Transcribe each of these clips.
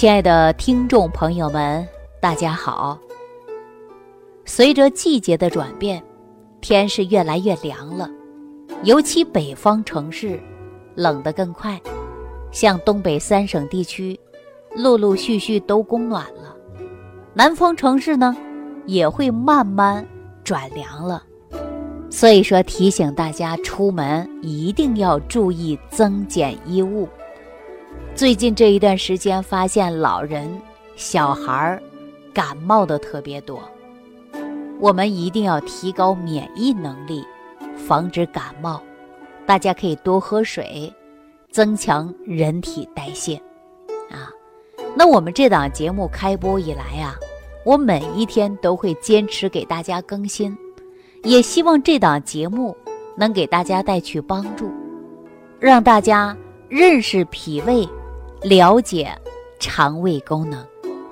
亲爱的听众朋友们，大家好。随着季节的转变，天是越来越凉了，尤其北方城市冷得更快，像东北三省地区，陆陆续续都供暖了。南方城市呢，也会慢慢转凉了。所以说，提醒大家出门一定要注意增减衣物。最近这一段时间，发现老人、小孩儿感冒的特别多，我们一定要提高免疫能力，防止感冒。大家可以多喝水，增强人体代谢。啊，那我们这档节目开播以来啊，我每一天都会坚持给大家更新。也希望这档节目能给大家带去帮助，让大家认识脾胃，了解肠胃功能。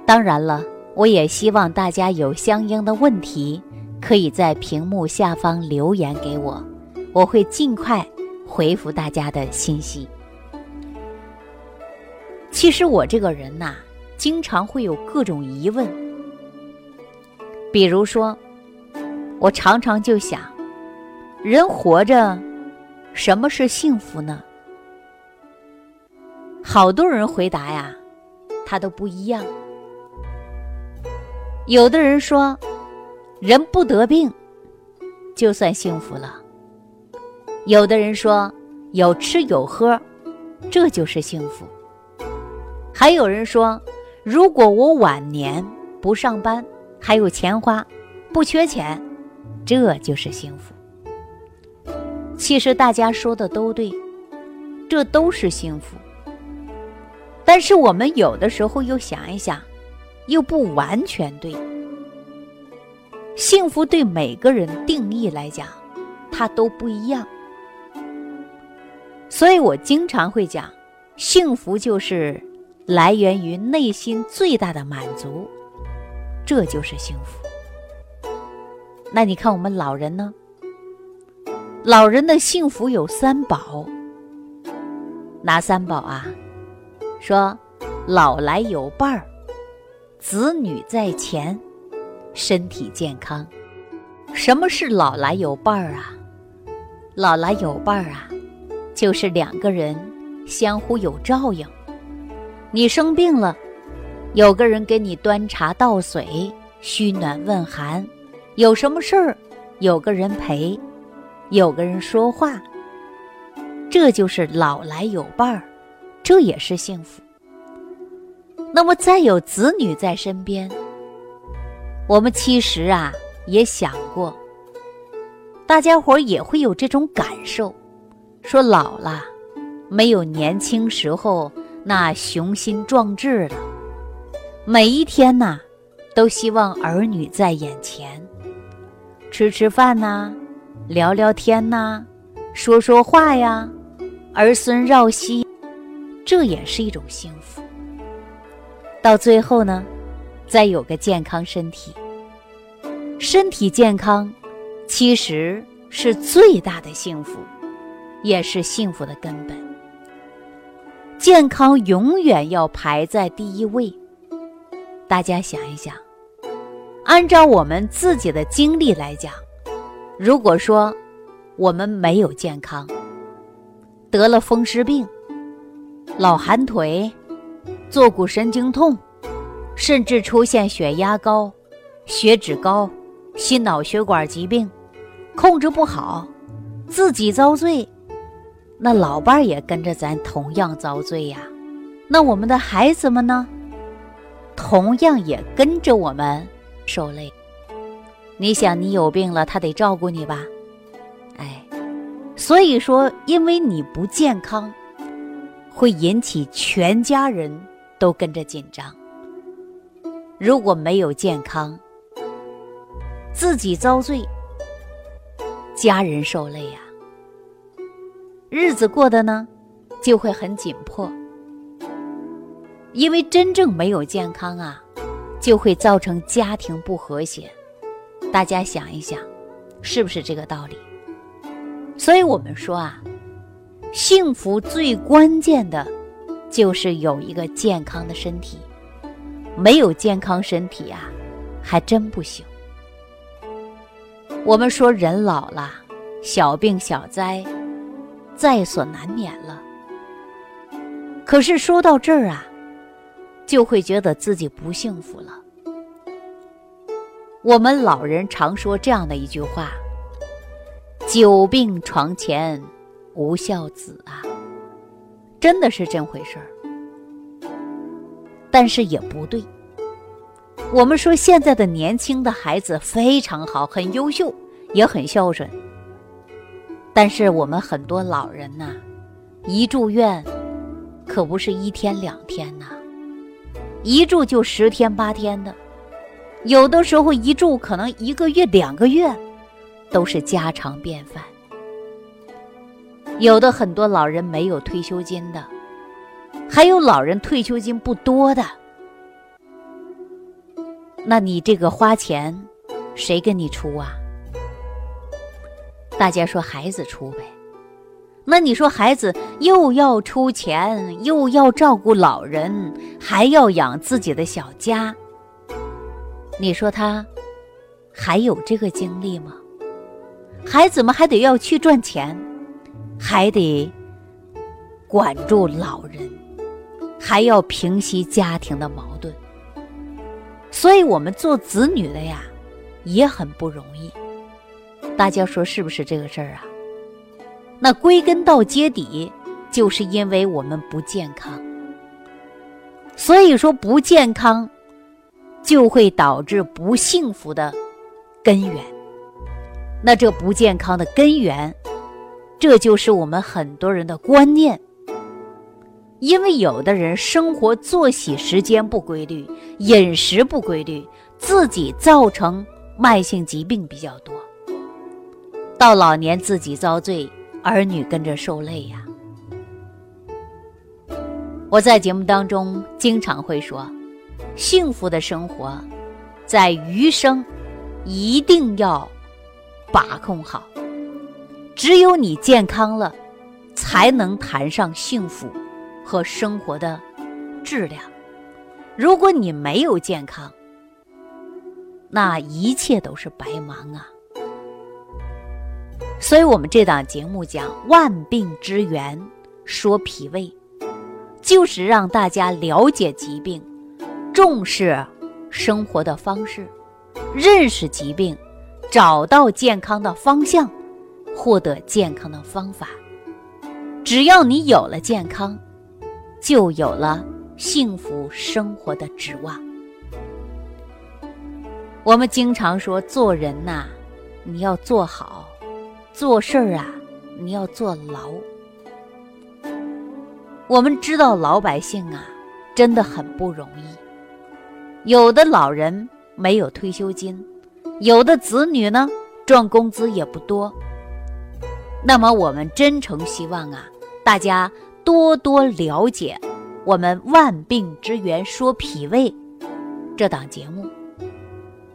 当然了，我也希望大家有相应的问题，可以在屏幕下方留言给我，我会尽快回复大家的信息。其实我这个人呐，经常会有各种疑问，比如说。我常常就想，人活着，什么是幸福呢？好多人回答呀，他都不一样。有的人说，人不得病，就算幸福了；有的人说，有吃有喝，这就是幸福；还有人说，如果我晚年不上班，还有钱花，不缺钱。这就是幸福。其实大家说的都对，这都是幸福。但是我们有的时候又想一想，又不完全对。幸福对每个人定义来讲，它都不一样。所以我经常会讲，幸福就是来源于内心最大的满足，这就是幸福。那你看我们老人呢？老人的幸福有三宝，哪三宝啊？说老来有伴儿，子女在前，身体健康。什么是老来有伴儿啊？老来有伴儿啊，就是两个人相互有照应。你生病了，有个人给你端茶倒水，嘘暖问寒。有什么事儿，有个人陪，有个人说话，这就是老来有伴儿，这也是幸福。那么再有子女在身边，我们其实啊也想过，大家伙也会有这种感受，说老了没有年轻时候那雄心壮志了，每一天呐都希望儿女在眼前。吃吃饭呐，聊聊天呐，说说话呀，儿孙绕膝，这也是一种幸福。到最后呢，再有个健康身体，身体健康，其实是最大的幸福，也是幸福的根本。健康永远要排在第一位。大家想一想。按照我们自己的经历来讲，如果说我们没有健康，得了风湿病、老寒腿、坐骨神经痛，甚至出现血压高、血脂高、心脑血管疾病，控制不好，自己遭罪，那老伴儿也跟着咱同样遭罪呀。那我们的孩子们呢，同样也跟着我们。受累，你想你有病了，他得照顾你吧？哎，所以说，因为你不健康，会引起全家人都跟着紧张。如果没有健康，自己遭罪，家人受累呀，日子过得呢就会很紧迫。因为真正没有健康啊。就会造成家庭不和谐，大家想一想，是不是这个道理？所以我们说啊，幸福最关键的，就是有一个健康的身体，没有健康身体啊，还真不行。我们说人老了，小病小灾在所难免了。可是说到这儿啊，就会觉得自己不幸福了。我们老人常说这样的一句话：“久病床前无孝子啊。”真的是这回事儿，但是也不对。我们说现在的年轻的孩子非常好，很优秀，也很孝顺。但是我们很多老人呐，一住院可不是一天两天呐，一住就十天八天的，有的时候一住可能一个月两个月，都是家常便饭。有的很多老人没有退休金的，还有老人退休金不多的，那你这个花钱，谁跟你出啊？大家说孩子出呗，那你说孩子又要出钱，又要照顾老人，还要养自己的小家，你说他还有这个精力吗？孩子们还得要去赚钱。还得管住老人，还要平息家庭的矛盾，所以我们做子女的呀，也很不容易。大家说是不是这个事儿啊？那归根到结底，就是因为我们不健康。所以说不健康，就会导致不幸福的根源。那这不健康的根源。这就是我们很多人的观念，因为有的人生活作息时间不规律，饮食不规律，自己造成慢性疾病比较多，到老年自己遭罪，儿女跟着受累呀。我在节目当中经常会说，幸福的生活，在余生一定要把控好。只有你健康了，才能谈上幸福和生活的质量。如果你没有健康，那一切都是白忙啊！所以，我们这档节目讲万病之源，说脾胃，就是让大家了解疾病，重视生活的方式，认识疾病，找到健康的方向。获得健康的方法，只要你有了健康，就有了幸福生活的指望。我们经常说，做人呐，你要做好；做事儿啊，你要做牢。我们知道老百姓啊，真的很不容易。有的老人没有退休金，有的子女呢，赚工资也不多。那么，我们真诚希望啊，大家多多了解我们《万病之源说脾胃》这档节目。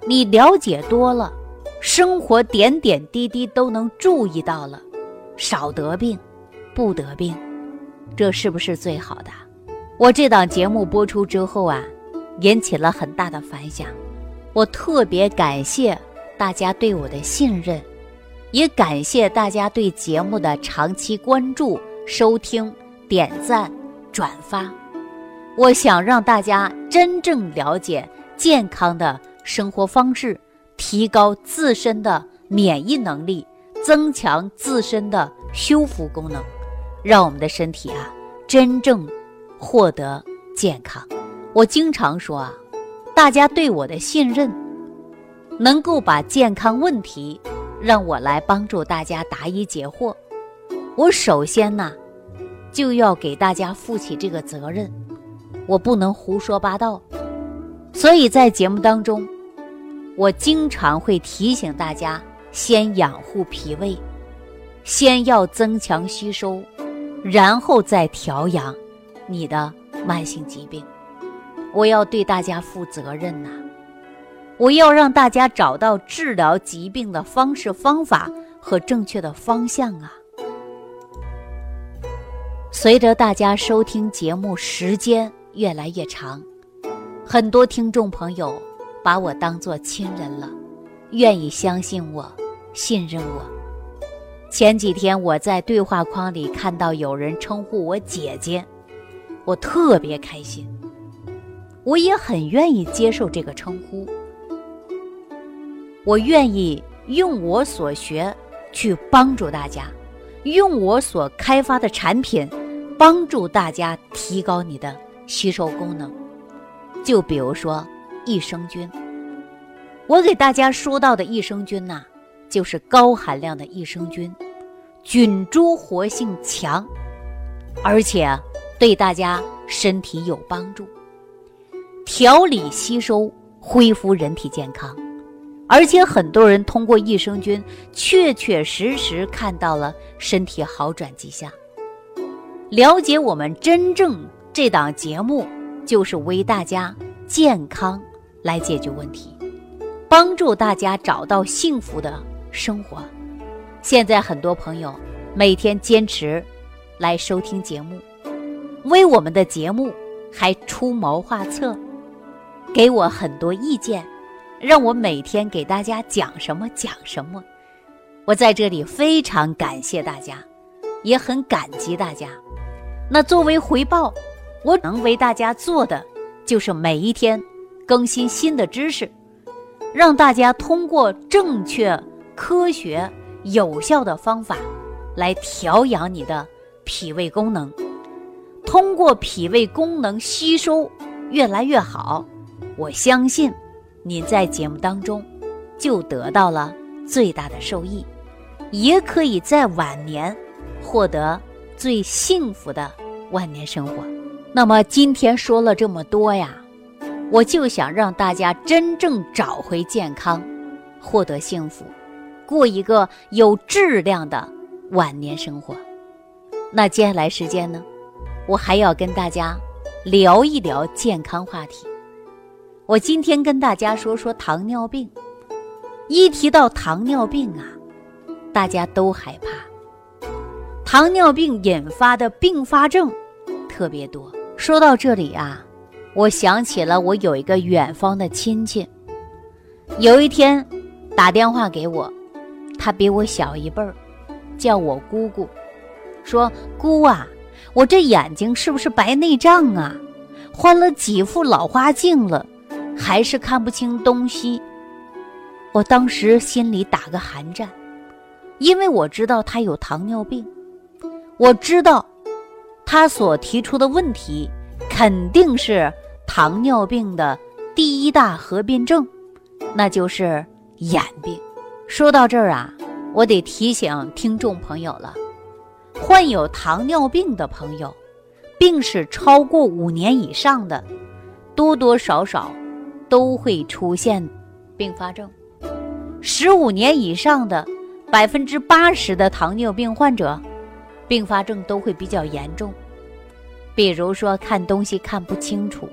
你了解多了，生活点点滴滴都能注意到了，少得病，不得病，这是不是最好的？我这档节目播出之后啊，引起了很大的反响，我特别感谢大家对我的信任。也感谢大家对节目的长期关注、收听、点赞、转发。我想让大家真正了解健康的生活方式，提高自身的免疫能力，增强自身的修复功能，让我们的身体啊真正获得健康。我经常说啊，大家对我的信任，能够把健康问题。让我来帮助大家答疑解惑。我首先呢，就要给大家负起这个责任，我不能胡说八道。所以在节目当中，我经常会提醒大家，先养护脾胃，先要增强吸收，然后再调养你的慢性疾病。我要对大家负责任呐。我要让大家找到治疗疾病的方式方法和正确的方向啊！随着大家收听节目时间越来越长，很多听众朋友把我当做亲人了，愿意相信我，信任我。前几天我在对话框里看到有人称呼我姐姐，我特别开心，我也很愿意接受这个称呼。我愿意用我所学去帮助大家，用我所开发的产品帮助大家提高你的吸收功能。就比如说益生菌，我给大家说到的益生菌呐，就是高含量的益生菌。菌株活性强，而且对大家身体有帮助，调理吸收，恢复人体健康。而且很多人通过益生菌，确确实实看到了身体好转迹象。了解我们真正这档节目，就是为大家健康来解决问题，帮助大家找到幸福的生活。现在很多朋友每天坚持来收听节目，为我们的节目还出谋划策，给我很多意见，让我每天给大家讲什么讲什么。我在这里非常感谢大家，也很感激大家。那作为回报，我能为大家做的就是每一天更新新的知识，让大家通过正确科学。有效的方法来调养你的脾胃功能，通过脾胃功能吸收越来越好，我相信您在节目当中就得到了最大的受益，也可以在晚年获得最幸福的晚年生活。那么今天说了这么多呀，我就想让大家真正找回健康，获得幸福。过一个有质量的晚年生活。那接下来时间呢，我还要跟大家聊一聊健康话题。我今天跟大家说说糖尿病。一提到糖尿病啊，大家都害怕。糖尿病引发的并发症特别多。说到这里啊，我想起了我有一个远方的亲戚，有一天打电话给我。他比我小一辈儿，叫我姑姑，说姑啊，我这眼睛是不是白内障啊？换了几副老花镜了，还是看不清东西。我当时心里打个寒战，因为我知道他有糖尿病，我知道他所提出的问题肯定是糖尿病的第一大合并症，那就是眼病。说到这儿啊，我得提醒听众朋友了：患有糖尿病的朋友，病史超过五年以上的，多多少少都会出现并发症。十五年以上的，百分之八十的糖尿病患者，并发症都会比较严重。比如说看东西看不清楚，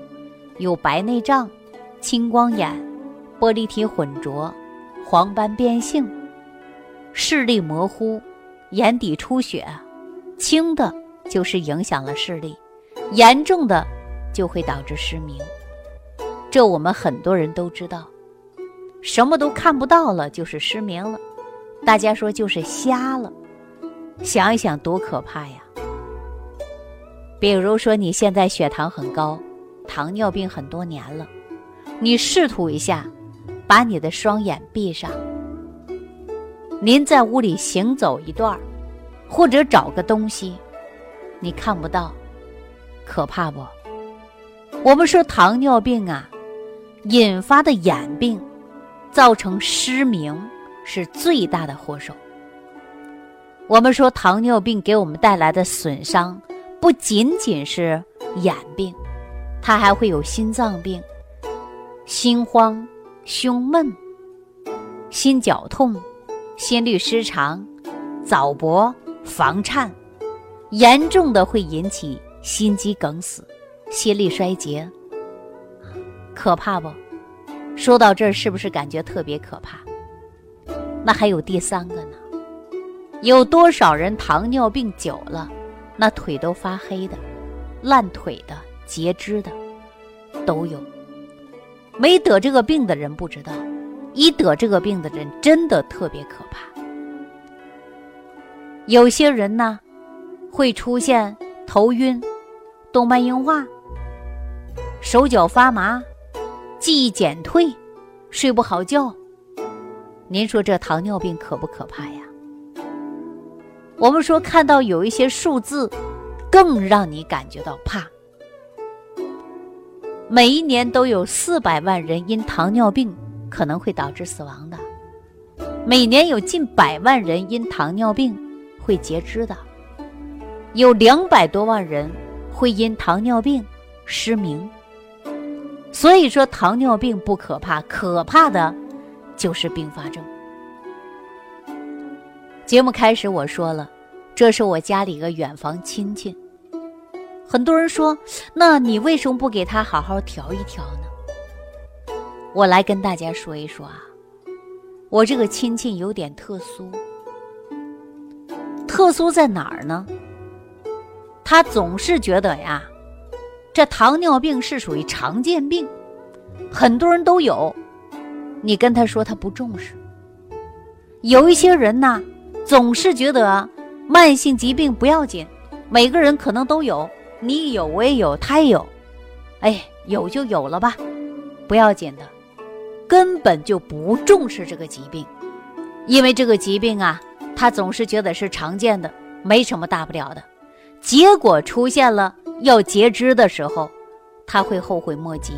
有白内障、青光眼、玻璃体混浊。黄斑变性、视力模糊、眼底出血，轻的就是影响了视力，严重的就会导致失明。这我们很多人都知道，什么都看不到了就是失明了，大家说就是瞎了。想一想多可怕呀！比如说你现在血糖很高，糖尿病很多年了，你试图一下。把你的双眼闭上，您在屋里行走一段儿或者找个东西，你看不到，可怕不？我们说糖尿病啊，引发的眼病，造成失明是最大的祸首。我们说糖尿病给我们带来的损伤，不仅仅是眼病，它还会有心脏病、心慌。胸闷、心绞痛、心律失常、早搏、房颤，严重的会引起心肌梗死、心力衰竭，可怕不？说到这儿，是不是感觉特别可怕？那还有第三个呢？有多少人糖尿病久了，那腿都发黑的、烂腿的、截肢的都有。没得这个病的人不知道，一得这个病的人真的特别可怕。有些人呢，会出现头晕、动脉硬化、手脚发麻、记忆减退、睡不好觉。您说这糖尿病可不可怕呀？我们说看到有一些数字，更让你感觉到怕。每一年都有四百万人因糖尿病可能会导致死亡的，每年有近百万人因糖尿病会截肢的，有两百多万人会因糖尿病失明。所以说，糖尿病不可怕，可怕的就是并发症。节目开始我说了，这是我家里一个远房亲戚。很多人说，那你为什么不给他好好调一调呢？我来跟大家说一说啊，我这个亲戚有点特殊，特殊在哪儿呢？他总是觉得呀，这糖尿病是属于常见病，很多人都有，你跟他说他不重视。有一些人呢，总是觉得慢性疾病不要紧，每个人可能都有。你有我也有，他也有，哎，有就有了吧，不要紧的，根本就不重视这个疾病，因为这个疾病啊，他总是觉得是常见的，没什么大不了的，结果出现了要截肢的时候，他会后悔莫及，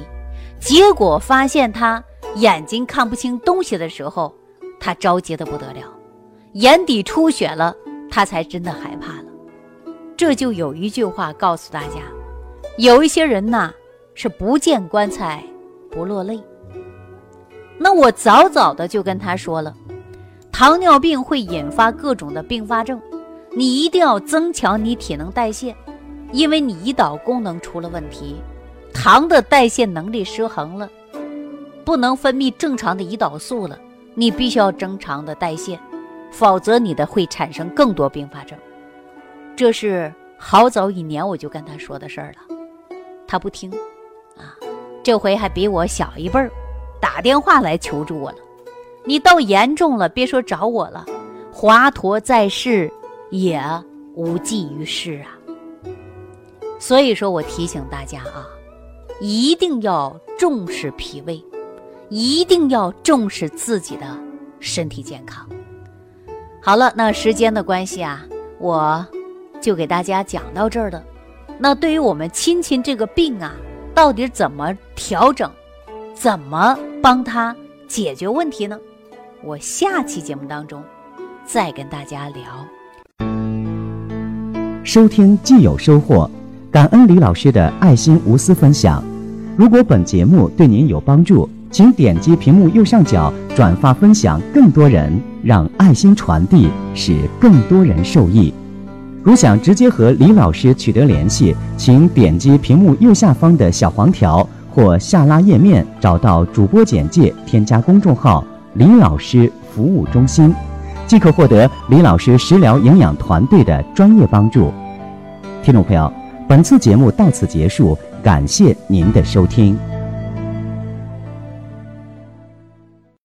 结果发现他眼睛看不清东西的时候，他着急的不得了，眼底出血了，他才真的害怕了。这就有一句话告诉大家：有一些人呐是不见棺材不落泪。那我早早的就跟他说了，糖尿病会引发各种的并发症，你一定要增强你体能代谢，因为你胰岛功能出了问题，糖的代谢能力失衡了，不能分泌正常的胰岛素了，你必须要正常的代谢，否则你的会产生更多并发症。这是好早一年我就跟他说的事儿了，他不听，啊，这回还比我小一辈儿，打电话来求助我了。你到严重了，别说找我了，华佗在世也无济于事啊。所以说我提醒大家啊，一定要重视脾胃，一定要重视自己的身体健康。好了，那时间的关系啊，我。就给大家讲到这儿了。那对于我们亲戚这个病啊，到底怎么调整，怎么帮他解决问题呢？我下期节目当中再跟大家聊。收听既有收获，感恩李老师的爱心无私分享。如果本节目对您有帮助，请点击屏幕右上角转发分享，更多人让爱心传递，使更多人受益。如想直接和李老师取得联系，请点击屏幕右下方的小黄条或下拉页面，找到主播简介，添加公众号“李老师服务中心”，即可获得李老师食疗营养团队的专业帮助。听众朋友，本次节目到此结束，感谢您的收听。